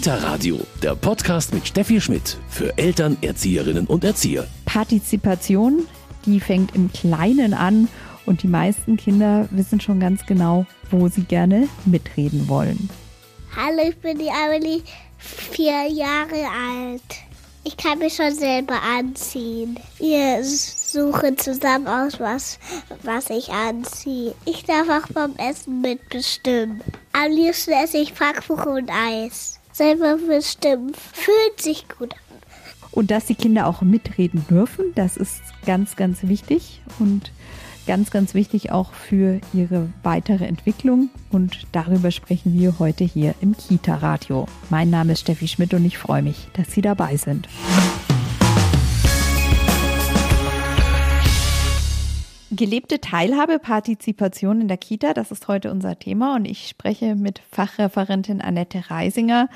Kita Radio, der Podcast mit Steffi Schmidt für Eltern, Erzieherinnen und Erzieher. Partizipation, die fängt im Kleinen an und die meisten Kinder wissen schon ganz genau, wo sie gerne mitreden wollen. Hallo, ich bin die Amelie, vier Jahre alt. Ich kann mich schon selber anziehen. Wir suchen zusammen aus, was, was ich anziehe. Ich darf auch beim Essen mitbestimmen. Am liebsten esse ich Pfannkuchen und Eis. Selber bestimmen. Fühlt sich gut an. Und dass die Kinder auch mitreden dürfen, das ist ganz, ganz wichtig und ganz, ganz wichtig auch für ihre weitere Entwicklung. Und darüber sprechen wir heute hier im Kita-Radio. Mein Name ist Steffi Schmidt und ich freue mich, dass Sie dabei sind. Gelebte Teilhabe, Partizipation in der Kita, das ist heute unser Thema und ich spreche mit Fachreferentin Annette Reisinger.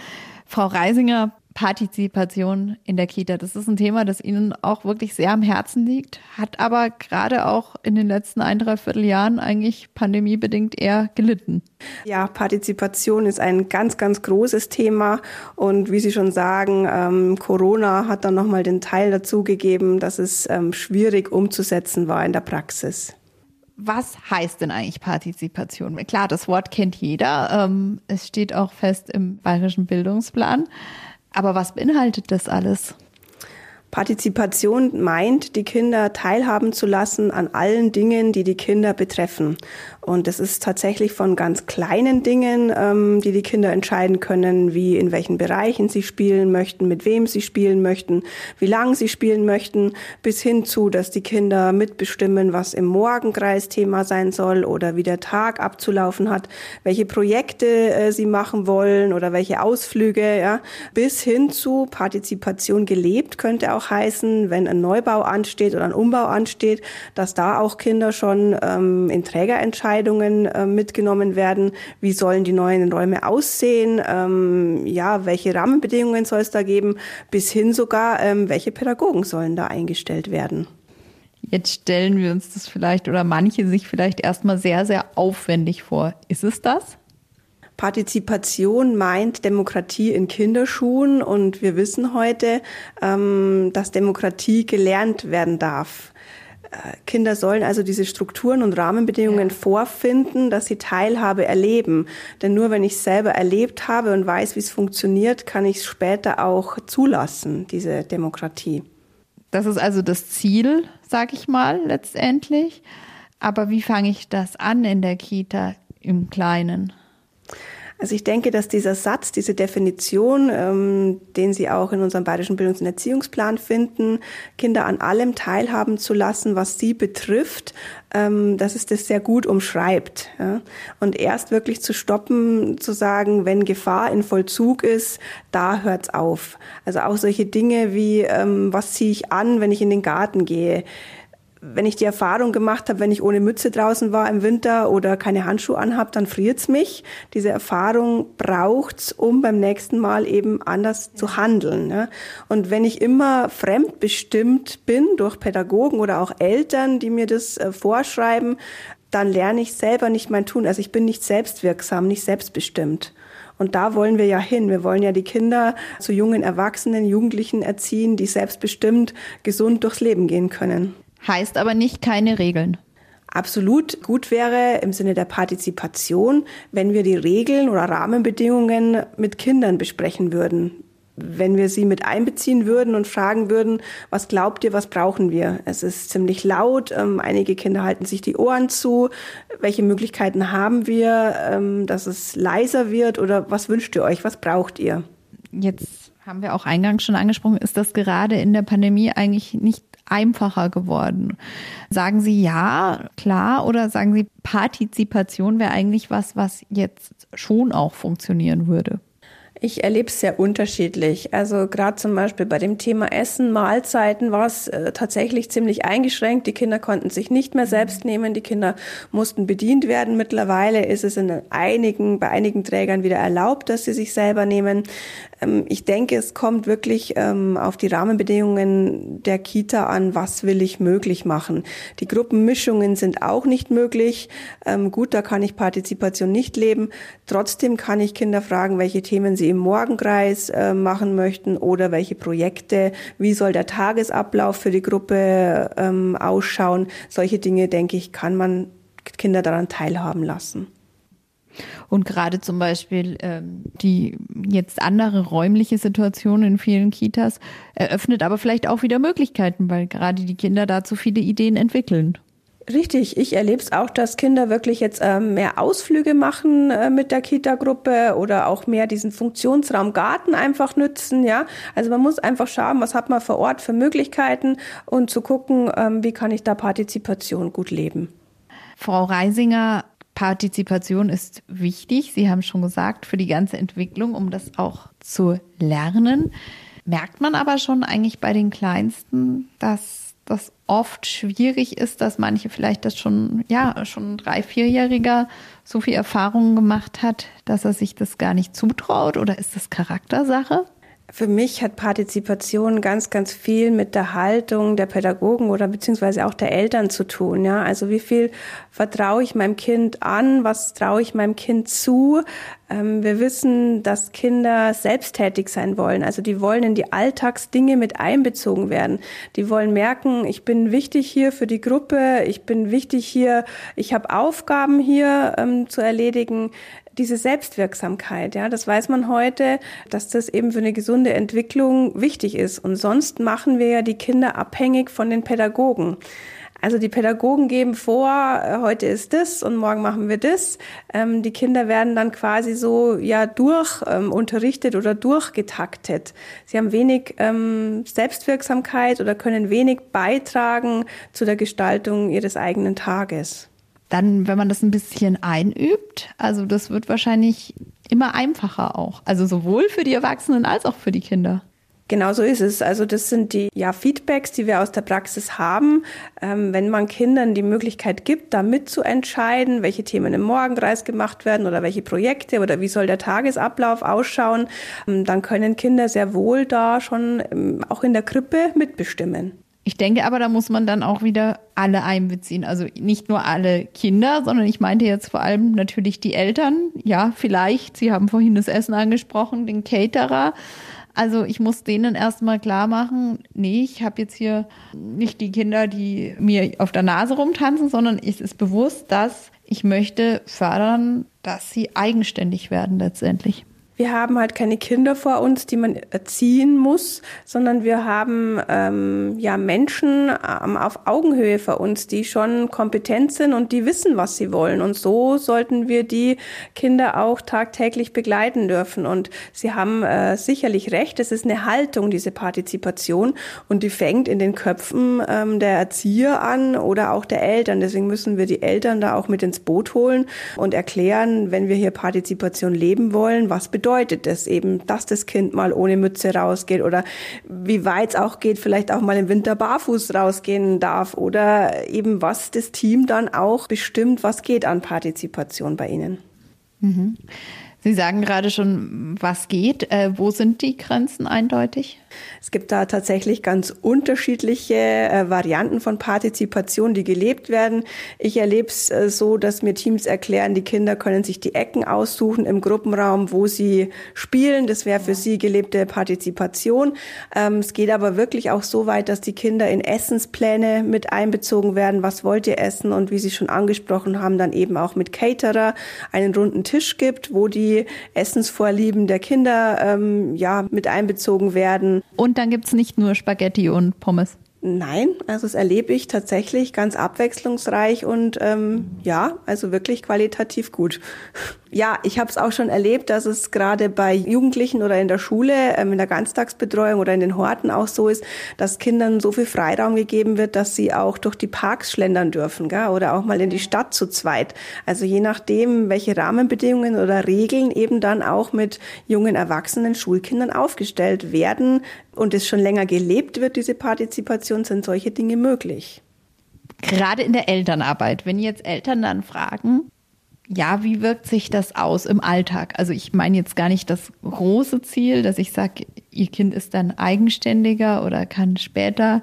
Frau Reisinger, Partizipation in der Kita. Das ist ein Thema, das Ihnen auch wirklich sehr am Herzen liegt, hat aber gerade auch in den letzten ein, dreiviertel Jahren eigentlich pandemiebedingt eher gelitten. Ja, Partizipation ist ein ganz, ganz großes Thema und wie Sie schon sagen, ähm, Corona hat dann nochmal den Teil dazugegeben, dass es ähm, schwierig umzusetzen war in der Praxis. Was heißt denn eigentlich Partizipation? Klar, das Wort kennt jeder. Ähm, es steht auch fest im Bayerischen Bildungsplan. Aber was beinhaltet das alles? Partizipation meint, die Kinder teilhaben zu lassen an allen Dingen, die die Kinder betreffen. Und es ist tatsächlich von ganz kleinen Dingen, ähm, die die Kinder entscheiden können, wie in welchen Bereichen sie spielen möchten, mit wem sie spielen möchten, wie lange sie spielen möchten, bis hin zu, dass die Kinder mitbestimmen, was im Morgenkreis Thema sein soll oder wie der Tag abzulaufen hat, welche Projekte äh, sie machen wollen oder welche Ausflüge, ja, bis hin zu Partizipation gelebt könnte auch heißen, wenn ein Neubau ansteht oder ein Umbau ansteht, dass da auch Kinder schon ähm, in Trägerentscheidungen Entscheidungen äh, mitgenommen werden. Wie sollen die neuen Räume aussehen? Ähm, ja, welche Rahmenbedingungen soll es da geben? Bis hin sogar, ähm, welche Pädagogen sollen da eingestellt werden? Jetzt stellen wir uns das vielleicht oder manche sich vielleicht erstmal sehr, sehr aufwendig vor. Ist es das? Partizipation meint Demokratie in Kinderschuhen und wir wissen heute, ähm, dass Demokratie gelernt werden darf. Kinder sollen also diese Strukturen und Rahmenbedingungen ja. vorfinden, dass sie Teilhabe erleben. Denn nur wenn ich selber erlebt habe und weiß, wie es funktioniert, kann ich es später auch zulassen, diese Demokratie. Das ist also das Ziel, sag ich mal, letztendlich. Aber wie fange ich das an in der Kita im Kleinen? Also ich denke, dass dieser Satz, diese Definition, ähm, den Sie auch in unserem Bayerischen Bildungs- und Erziehungsplan finden, Kinder an allem teilhaben zu lassen, was sie betrifft, ähm, dass es das sehr gut umschreibt. Ja? Und erst wirklich zu stoppen, zu sagen, wenn Gefahr in Vollzug ist, da hört's auf. Also auch solche Dinge wie, ähm, was ziehe ich an, wenn ich in den Garten gehe? Wenn ich die Erfahrung gemacht habe, wenn ich ohne Mütze draußen war im Winter oder keine Handschuhe anhab, dann friert's mich. Diese Erfahrung braucht's, um beim nächsten Mal eben anders zu handeln. Ne? Und wenn ich immer fremdbestimmt bin durch Pädagogen oder auch Eltern, die mir das äh, vorschreiben, dann lerne ich selber nicht mein Tun. Also ich bin nicht selbstwirksam, nicht selbstbestimmt. Und da wollen wir ja hin. Wir wollen ja die Kinder zu jungen Erwachsenen, Jugendlichen erziehen, die selbstbestimmt gesund durchs Leben gehen können. Heißt aber nicht keine Regeln. Absolut gut wäre im Sinne der Partizipation, wenn wir die Regeln oder Rahmenbedingungen mit Kindern besprechen würden. Wenn wir sie mit einbeziehen würden und fragen würden, was glaubt ihr, was brauchen wir? Es ist ziemlich laut, ähm, einige Kinder halten sich die Ohren zu. Welche Möglichkeiten haben wir, ähm, dass es leiser wird oder was wünscht ihr euch, was braucht ihr? Jetzt haben wir auch eingangs schon angesprochen, ist das gerade in der Pandemie eigentlich nicht einfacher geworden. Sagen Sie ja, klar, oder sagen Sie, Partizipation wäre eigentlich was, was jetzt schon auch funktionieren würde? Ich erlebe es sehr unterschiedlich. Also gerade zum Beispiel bei dem Thema Essen, Mahlzeiten war es äh, tatsächlich ziemlich eingeschränkt. Die Kinder konnten sich nicht mehr selbst nehmen. Die Kinder mussten bedient werden. Mittlerweile ist es in einigen, bei einigen Trägern wieder erlaubt, dass sie sich selber nehmen. Ähm, ich denke, es kommt wirklich ähm, auf die Rahmenbedingungen der Kita an. Was will ich möglich machen? Die Gruppenmischungen sind auch nicht möglich. Ähm, gut, da kann ich Partizipation nicht leben. Trotzdem kann ich Kinder fragen, welche Themen sie sie im Morgenkreis äh, machen möchten oder welche Projekte, wie soll der Tagesablauf für die Gruppe ähm, ausschauen. Solche Dinge, denke ich, kann man Kinder daran teilhaben lassen. Und gerade zum Beispiel ähm, die jetzt andere räumliche Situation in vielen Kitas eröffnet aber vielleicht auch wieder Möglichkeiten, weil gerade die Kinder dazu viele Ideen entwickeln. Richtig, ich erlebe es auch, dass Kinder wirklich jetzt äh, mehr Ausflüge machen äh, mit der Kita-Gruppe oder auch mehr diesen Funktionsraum Garten einfach nützen. Ja, also man muss einfach schauen, was hat man vor Ort für Möglichkeiten und zu gucken, ähm, wie kann ich da Partizipation gut leben. Frau Reisinger, Partizipation ist wichtig. Sie haben schon gesagt, für die ganze Entwicklung, um das auch zu lernen. Merkt man aber schon eigentlich bei den Kleinsten, dass das oft schwierig ist, dass manche vielleicht das schon, ja, schon drei, vierjähriger so viel Erfahrungen gemacht hat, dass er sich das gar nicht zutraut oder ist das Charaktersache? Für mich hat Partizipation ganz, ganz viel mit der Haltung der Pädagogen oder beziehungsweise auch der Eltern zu tun. Ja, also wie viel vertraue ich meinem Kind an? Was traue ich meinem Kind zu? Ähm, wir wissen, dass Kinder selbsttätig sein wollen. Also die wollen in die Alltagsdinge mit einbezogen werden. Die wollen merken, ich bin wichtig hier für die Gruppe. Ich bin wichtig hier. Ich habe Aufgaben hier ähm, zu erledigen diese Selbstwirksamkeit, ja, das weiß man heute, dass das eben für eine gesunde Entwicklung wichtig ist. Und sonst machen wir ja die Kinder abhängig von den Pädagogen. Also die Pädagogen geben vor, äh, heute ist das und morgen machen wir das. Ähm, die Kinder werden dann quasi so ja durch ähm, unterrichtet oder durchgetaktet. Sie haben wenig ähm, Selbstwirksamkeit oder können wenig beitragen zu der Gestaltung ihres eigenen Tages dann, wenn man das ein bisschen einübt, also das wird wahrscheinlich immer einfacher auch. Also sowohl für die Erwachsenen als auch für die Kinder. Genau so ist es. Also das sind die ja, Feedbacks, die wir aus der Praxis haben. Ähm, wenn man Kindern die Möglichkeit gibt, da mitzuentscheiden, welche Themen im Morgenkreis gemacht werden oder welche Projekte oder wie soll der Tagesablauf ausschauen, ähm, dann können Kinder sehr wohl da schon ähm, auch in der Krippe mitbestimmen. Ich denke aber, da muss man dann auch wieder alle einbeziehen. Also nicht nur alle Kinder, sondern ich meinte jetzt vor allem natürlich die Eltern. Ja, vielleicht, Sie haben vorhin das Essen angesprochen, den Caterer. Also ich muss denen erstmal klar machen, nee, ich habe jetzt hier nicht die Kinder, die mir auf der Nase rumtanzen, sondern es ist bewusst, dass ich möchte fördern, dass sie eigenständig werden letztendlich wir haben halt keine Kinder vor uns, die man erziehen muss, sondern wir haben ähm, ja Menschen ähm, auf Augenhöhe vor uns, die schon kompetent sind und die wissen, was sie wollen. Und so sollten wir die Kinder auch tagtäglich begleiten dürfen. Und Sie haben äh, sicherlich recht, es ist eine Haltung, diese Partizipation, und die fängt in den Köpfen ähm, der Erzieher an oder auch der Eltern. Deswegen müssen wir die Eltern da auch mit ins Boot holen und erklären, wenn wir hier Partizipation leben wollen, was bedeutet bedeutet es eben, dass das Kind mal ohne Mütze rausgeht oder wie weit es auch geht, vielleicht auch mal im Winter barfuß rausgehen darf oder eben was das Team dann auch bestimmt, was geht an Partizipation bei Ihnen. Mhm. Sie sagen gerade schon, was geht. Äh, wo sind die Grenzen eindeutig? Es gibt da tatsächlich ganz unterschiedliche äh, Varianten von Partizipation, die gelebt werden. Ich erlebe es äh, so, dass mir Teams erklären, die Kinder können sich die Ecken aussuchen im Gruppenraum, wo sie spielen. Das wäre für sie gelebte Partizipation. Ähm, es geht aber wirklich auch so weit, dass die Kinder in Essenspläne mit einbezogen werden. Was wollt ihr essen? Und wie Sie schon angesprochen haben, dann eben auch mit Caterer einen runden Tisch gibt, wo die Essensvorlieben der Kinder ähm, ja mit einbezogen werden. Und dann gibt es nicht nur Spaghetti und Pommes. Nein, also das erlebe ich tatsächlich ganz abwechslungsreich und ähm, ja, also wirklich qualitativ gut. Ja, ich habe es auch schon erlebt, dass es gerade bei Jugendlichen oder in der Schule, ähm, in der Ganztagsbetreuung oder in den Horten auch so ist, dass Kindern so viel Freiraum gegeben wird, dass sie auch durch die Parks schlendern dürfen gell? oder auch mal in die Stadt zu zweit. Also je nachdem, welche Rahmenbedingungen oder Regeln eben dann auch mit jungen Erwachsenen, Schulkindern aufgestellt werden und es schon länger gelebt wird, diese Partizipation, sind solche Dinge möglich. Gerade in der Elternarbeit, wenn jetzt Eltern dann fragen, ja, wie wirkt sich das aus im Alltag? Also ich meine jetzt gar nicht das große Ziel, dass ich sage, ihr Kind ist dann eigenständiger oder kann später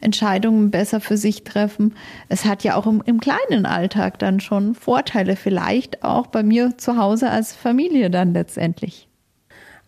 Entscheidungen besser für sich treffen. Es hat ja auch im, im kleinen Alltag dann schon Vorteile, vielleicht auch bei mir zu Hause als Familie dann letztendlich.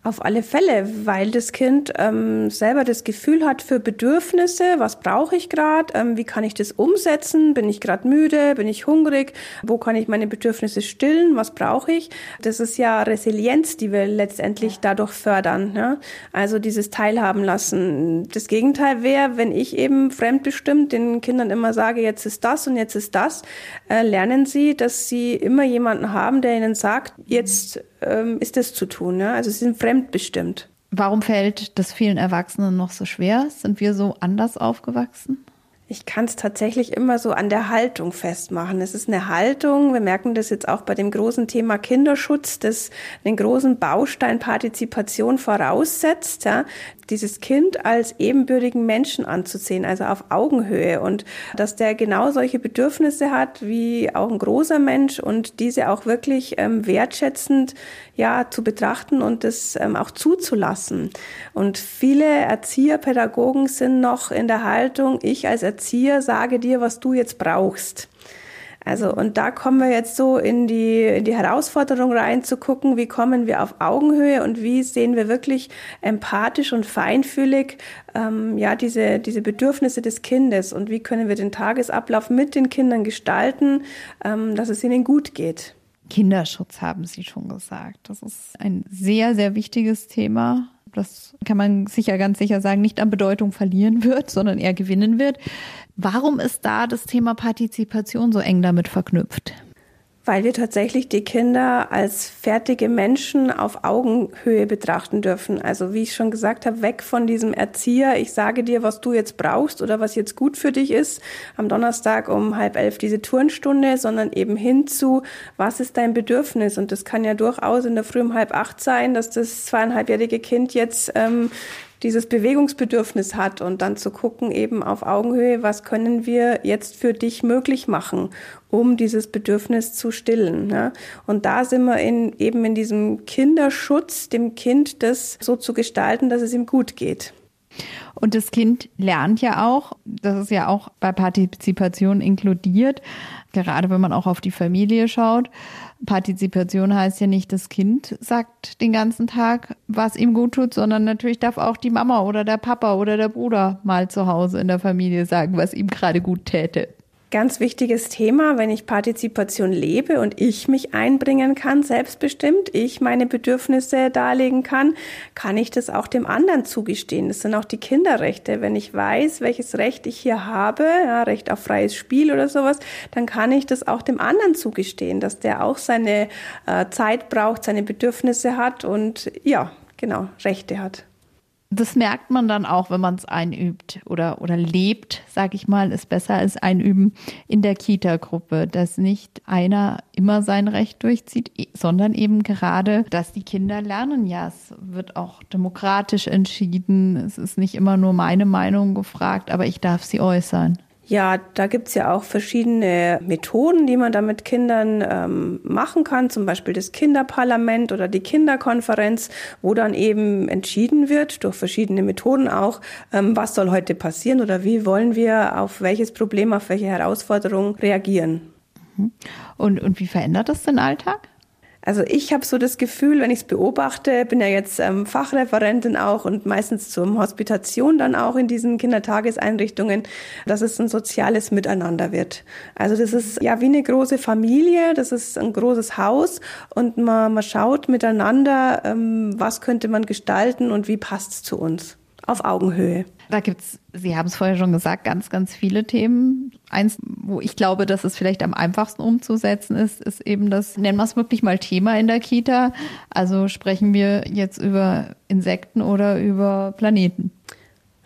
Auf alle Fälle, weil das Kind ähm, selber das Gefühl hat für Bedürfnisse, was brauche ich gerade, ähm, wie kann ich das umsetzen, bin ich gerade müde, bin ich hungrig, wo kann ich meine Bedürfnisse stillen, was brauche ich. Das ist ja Resilienz, die wir letztendlich dadurch fördern. Ja? Also dieses Teilhaben lassen. Das Gegenteil wäre, wenn ich eben fremdbestimmt den Kindern immer sage, jetzt ist das und jetzt ist das, äh, lernen sie, dass sie immer jemanden haben, der ihnen sagt, jetzt ähm, ist das zu tun. Ne? Also sie sind fremdbestimmt. Warum fällt das vielen Erwachsenen noch so schwer? Sind wir so anders aufgewachsen? Ich kann es tatsächlich immer so an der Haltung festmachen. Es ist eine Haltung, wir merken das jetzt auch bei dem großen Thema Kinderschutz, das einen großen Baustein Partizipation voraussetzt, ja, dieses Kind als ebenbürtigen Menschen anzusehen, also auf Augenhöhe und dass der genau solche Bedürfnisse hat wie auch ein großer Mensch und diese auch wirklich ähm, wertschätzend ja zu betrachten und das ähm, auch zuzulassen. Und viele Erzieher, Pädagogen sind noch in der Haltung, ich als Erzieher sage dir, was du jetzt brauchst. Also, und da kommen wir jetzt so in die, in die Herausforderung rein zu gucken, wie kommen wir auf Augenhöhe und wie sehen wir wirklich empathisch und feinfühlig, ähm, ja, diese, diese Bedürfnisse des Kindes und wie können wir den Tagesablauf mit den Kindern gestalten, ähm, dass es ihnen gut geht. Kinderschutz haben Sie schon gesagt. Das ist ein sehr, sehr wichtiges Thema. Das kann man sicher ganz sicher sagen, nicht an Bedeutung verlieren wird, sondern eher gewinnen wird. Warum ist da das Thema Partizipation so eng damit verknüpft? Weil wir tatsächlich die Kinder als fertige Menschen auf Augenhöhe betrachten dürfen. Also wie ich schon gesagt habe, weg von diesem Erzieher, ich sage dir, was du jetzt brauchst oder was jetzt gut für dich ist, am Donnerstag um halb elf diese Turnstunde, sondern eben hinzu, was ist dein Bedürfnis? Und das kann ja durchaus in der Früh um halb acht sein, dass das zweieinhalbjährige Kind jetzt ähm, dieses Bewegungsbedürfnis hat und dann zu gucken eben auf Augenhöhe, was können wir jetzt für dich möglich machen, um dieses Bedürfnis zu stillen. Ne? Und da sind wir in, eben in diesem Kinderschutz, dem Kind das so zu gestalten, dass es ihm gut geht. Und das Kind lernt ja auch, das ist ja auch bei Partizipation inkludiert, gerade wenn man auch auf die Familie schaut. Partizipation heißt ja nicht, das Kind sagt den ganzen Tag, was ihm gut tut, sondern natürlich darf auch die Mama oder der Papa oder der Bruder mal zu Hause in der Familie sagen, was ihm gerade gut täte. Ganz wichtiges Thema, wenn ich Partizipation lebe und ich mich einbringen kann, selbstbestimmt, ich meine Bedürfnisse darlegen kann, kann ich das auch dem anderen zugestehen. Das sind auch die Kinderrechte. Wenn ich weiß, welches Recht ich hier habe, ja, Recht auf freies Spiel oder sowas, dann kann ich das auch dem anderen zugestehen, dass der auch seine äh, Zeit braucht, seine Bedürfnisse hat und ja, genau, Rechte hat das merkt man dann auch, wenn man es einübt oder, oder lebt, sag ich mal, ist besser als einüben in der Kita-Gruppe, dass nicht einer immer sein Recht durchzieht, sondern eben gerade, dass die Kinder lernen, ja, es wird auch demokratisch entschieden, es ist nicht immer nur meine Meinung gefragt, aber ich darf sie äußern. Ja, da gibt's ja auch verschiedene Methoden, die man da mit Kindern ähm, machen kann, zum Beispiel das Kinderparlament oder die Kinderkonferenz, wo dann eben entschieden wird, durch verschiedene Methoden auch, ähm, was soll heute passieren oder wie wollen wir auf welches Problem, auf welche Herausforderung reagieren. Mhm. Und, und wie verändert das den Alltag? Also ich habe so das Gefühl, wenn ich es beobachte, bin ja jetzt ähm, Fachreferentin auch und meistens zur Hospitation dann auch in diesen Kindertageseinrichtungen, dass es ein soziales Miteinander wird. Also das ist ja wie eine große Familie, das ist ein großes Haus und man, man schaut miteinander, ähm, was könnte man gestalten und wie passt es zu uns auf Augenhöhe. Da gibt's, Sie haben es vorher schon gesagt, ganz, ganz viele Themen. Eins, wo ich glaube, dass es vielleicht am einfachsten umzusetzen ist, ist eben das, nennen wir es wirklich mal Thema in der Kita. Also sprechen wir jetzt über Insekten oder über Planeten.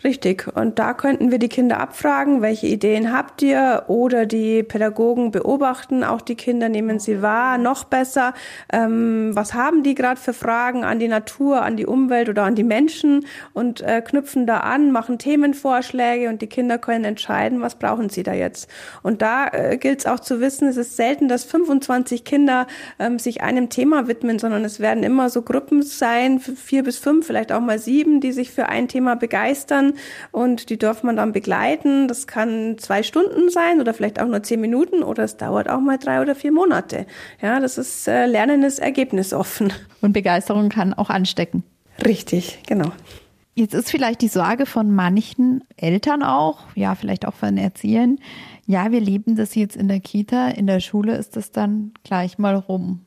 Richtig. Und da könnten wir die Kinder abfragen, welche Ideen habt ihr? Oder die Pädagogen beobachten auch die Kinder, nehmen sie wahr. Noch besser, ähm, was haben die gerade für Fragen an die Natur, an die Umwelt oder an die Menschen? Und äh, knüpfen da an, machen Themenvorschläge und die Kinder können entscheiden, was brauchen sie da jetzt. Und da äh, gilt es auch zu wissen, es ist selten, dass 25 Kinder ähm, sich einem Thema widmen, sondern es werden immer so Gruppen sein, vier bis fünf, vielleicht auch mal sieben, die sich für ein Thema begeistern und die darf man dann begleiten. Das kann zwei Stunden sein oder vielleicht auch nur zehn Minuten oder es dauert auch mal drei oder vier Monate. Ja, das ist äh, Lernen ist ergebnisoffen. Und Begeisterung kann auch anstecken. Richtig, genau. Jetzt ist vielleicht die Sorge von manchen Eltern auch, ja, vielleicht auch von Erziehern, ja, wir leben das jetzt in der Kita, in der Schule ist das dann gleich mal rum.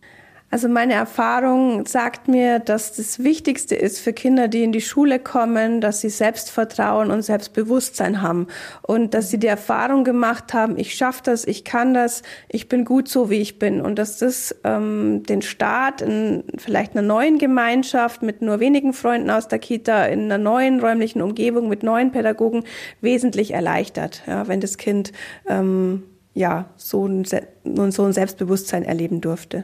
Also meine Erfahrung sagt mir, dass das Wichtigste ist für Kinder, die in die Schule kommen, dass sie Selbstvertrauen und Selbstbewusstsein haben und dass sie die Erfahrung gemacht haben, ich schaffe das, ich kann das, ich bin gut so, wie ich bin und dass das ähm, den Start in vielleicht einer neuen Gemeinschaft mit nur wenigen Freunden aus der Kita, in einer neuen räumlichen Umgebung mit neuen Pädagogen wesentlich erleichtert, ja, wenn das Kind ähm, ja so ein, so ein Selbstbewusstsein erleben durfte.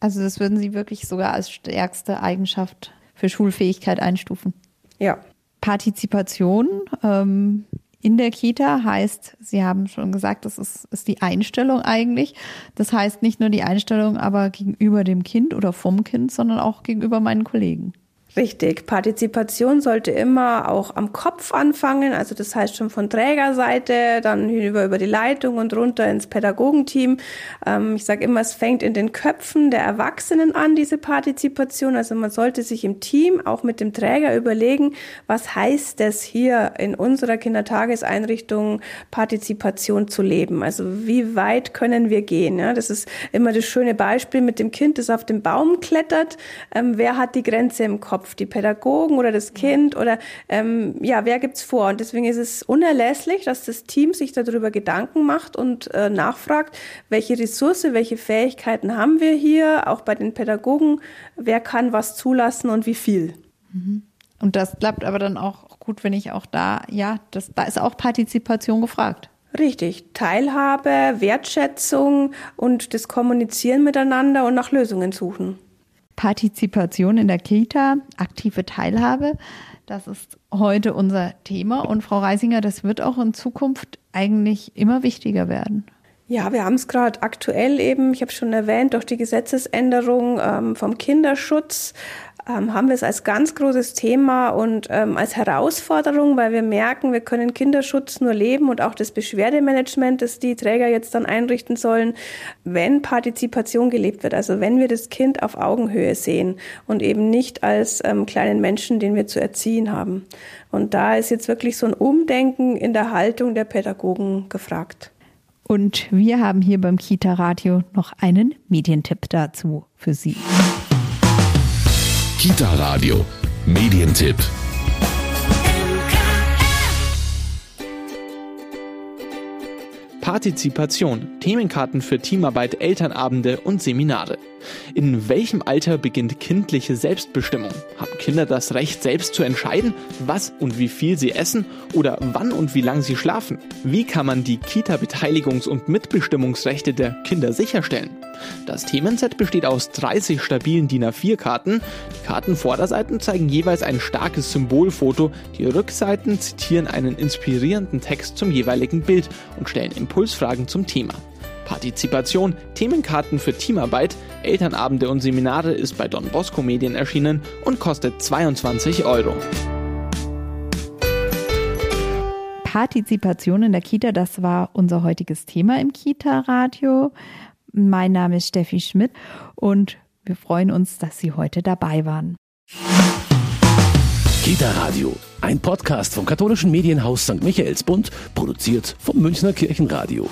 Also das würden Sie wirklich sogar als stärkste Eigenschaft für Schulfähigkeit einstufen. Ja. Partizipation ähm, in der Kita heißt, Sie haben schon gesagt, das ist, ist die Einstellung eigentlich. Das heißt nicht nur die Einstellung, aber gegenüber dem Kind oder vom Kind, sondern auch gegenüber meinen Kollegen. Richtig. Partizipation sollte immer auch am Kopf anfangen, also das heißt schon von Trägerseite, dann hinüber über die Leitung und runter ins Pädagogenteam. Ähm, ich sage immer, es fängt in den Köpfen der Erwachsenen an, diese Partizipation. Also man sollte sich im Team auch mit dem Träger überlegen, was heißt es hier in unserer Kindertageseinrichtung Partizipation zu leben? Also wie weit können wir gehen? Ja, das ist immer das schöne Beispiel mit dem Kind, das auf dem Baum klettert. Ähm, wer hat die Grenze im Kopf? Kopf, die Pädagogen oder das Kind oder ähm, ja, wer gibt's vor? Und deswegen ist es unerlässlich, dass das Team sich darüber Gedanken macht und äh, nachfragt, welche Ressource, welche Fähigkeiten haben wir hier, auch bei den Pädagogen, wer kann was zulassen und wie viel. Mhm. Und das bleibt aber dann auch gut, wenn ich auch da, ja, das, da ist auch Partizipation gefragt. Richtig, Teilhabe, Wertschätzung und das Kommunizieren miteinander und nach Lösungen suchen. Partizipation in der Kita, aktive Teilhabe. Das ist heute unser Thema. Und Frau Reisinger, das wird auch in Zukunft eigentlich immer wichtiger werden. Ja, wir haben es gerade aktuell eben, ich habe schon erwähnt, durch die Gesetzesänderung ähm, vom Kinderschutz ähm, haben wir es als ganz großes Thema und ähm, als Herausforderung, weil wir merken, wir können Kinderschutz nur leben und auch das Beschwerdemanagement, das die Träger jetzt dann einrichten sollen, wenn Partizipation gelebt wird. Also wenn wir das Kind auf Augenhöhe sehen und eben nicht als ähm, kleinen Menschen, den wir zu erziehen haben. Und da ist jetzt wirklich so ein Umdenken in der Haltung der Pädagogen gefragt. Und wir haben hier beim Kita Radio noch einen Medientipp dazu für Sie. Kita Radio, Medientipp. Partizipation, Themenkarten für Teamarbeit, Elternabende und Seminare. In welchem Alter beginnt kindliche Selbstbestimmung? Haben Kinder das Recht, selbst zu entscheiden, was und wie viel sie essen oder wann und wie lange sie schlafen? Wie kann man die Kita-Beteiligungs- und Mitbestimmungsrechte der Kinder sicherstellen? Das Themenset besteht aus 30 stabilen DIN A4-Karten. Die Kartenvorderseiten zeigen jeweils ein starkes Symbolfoto, die Rückseiten zitieren einen inspirierenden Text zum jeweiligen Bild und stellen Impulsfragen zum Thema. Partizipation, Themenkarten für Teamarbeit, Elternabende und Seminare ist bei Don Bosco Medien erschienen und kostet 22 Euro. Partizipation in der Kita, das war unser heutiges Thema im Kita-Radio. Mein Name ist Steffi Schmidt und wir freuen uns, dass Sie heute dabei waren. Kita Radio, ein Podcast vom katholischen Medienhaus St. Michaelsbund, produziert vom Münchner Kirchenradio.